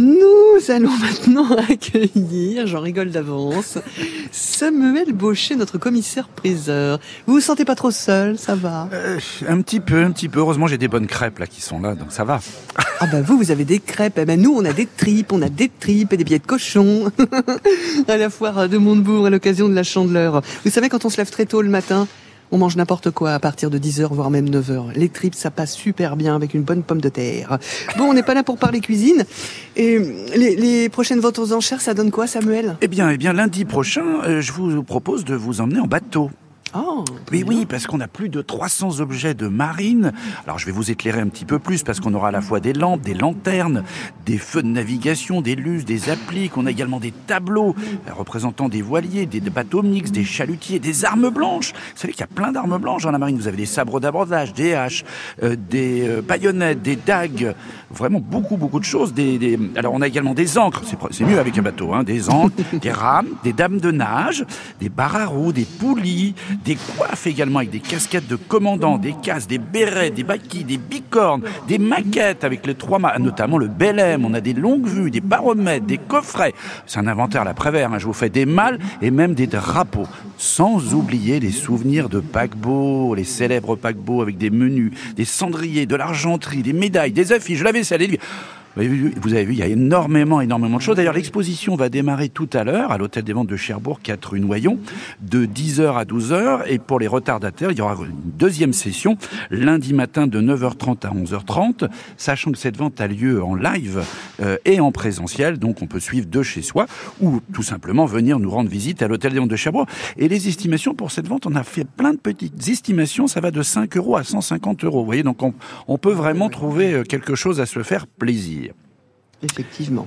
Nous allons maintenant accueillir, j'en rigole d'avance, Samuel Baucher, notre commissaire-priseur. Vous vous sentez pas trop seul, ça va? Euh, un petit peu, un petit peu. Heureusement, j'ai des bonnes crêpes là qui sont là, donc ça va. Ah bah vous, vous avez des crêpes. Eh ben nous, on a des tripes, on a des tripes et des billets de cochon. à la foire de Montebourg à l'occasion de la Chandeleur. Vous savez, quand on se lève très tôt le matin, on mange n'importe quoi à partir de 10h, voire même 9h. Les tripes, ça passe super bien avec une bonne pomme de terre. Bon, on n'est pas là pour parler cuisine. Et les, prochaines ventes aux enchères, ça donne quoi, Samuel? Eh bien, eh bien, lundi prochain, euh, je vous propose de vous emmener en bateau. Oh, Oui, oui, parce qu'on a plus de 300 objets de marine. Alors, je vais vous éclairer un petit peu plus parce qu'on aura à la fois des lampes, des lanternes, des feux de navigation, des luces, des appliques. On a également des tableaux euh, représentant des voiliers, des bateaux mixtes, des chalutiers, des armes blanches. Vous savez qu'il y a plein d'armes blanches dans la marine. Vous avez des sabres d'abordage, des haches, euh, des euh, baïonnettes, des dagues. Vraiment beaucoup, beaucoup de choses. Des, des- Alors, on a également des ancres. C'est mieux avec un bateau. Hein. Des ancres, des rames, des dames de nage, des barres à roues, des poulies, des coiffes également avec des casquettes de commandants, des casques, des bérets, des baquilles, des bicornes, des maquettes avec les trois mâts, notamment le Belém. On a des longues vues, des baromètres, des coffrets. C'est un inventaire la Prévert. hein. Je vous fais des mâles et même des drapeaux. Sans oublier les souvenirs de paquebots, les célèbres paquebots avec des menus, des cendriers, de l'argenterie, des médailles, des affiches, la vaisselle, les vous avez vu, il y a énormément, énormément de choses. D'ailleurs, l'exposition va démarrer tout à l'heure à l'hôtel des ventes de Cherbourg, 4 rue Noyon, de 10h à 12h. Et pour les retardataires, il y aura une deuxième session lundi matin de 9h30 à 11h30, sachant que cette vente a lieu en live euh, et en présentiel, donc on peut suivre de chez soi ou tout simplement venir nous rendre visite à l'hôtel des ventes de Cherbourg. Et les estimations pour cette vente, on a fait plein de petites estimations, ça va de 5 euros à 150 euros. Vous voyez, donc on, on peut vraiment trouver euh, quelque chose à se faire plaisir. Effectivement.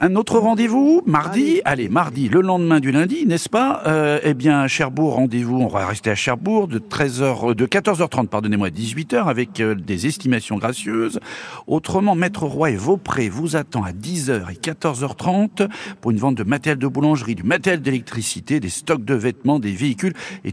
Un autre rendez-vous mardi. Allez, mardi, le lendemain du lundi, n'est-ce pas euh, Eh bien, à Cherbourg, rendez-vous. On va rester à Cherbourg de 13h, euh, de 14h30, pardonnez-moi, à 18h, avec euh, des estimations gracieuses. Autrement, Maître Roy et Vaupré vous attend à 10h et 14h30 pour une vente de matériel de boulangerie, du matériel d'électricité, des stocks de vêtements, des véhicules et tout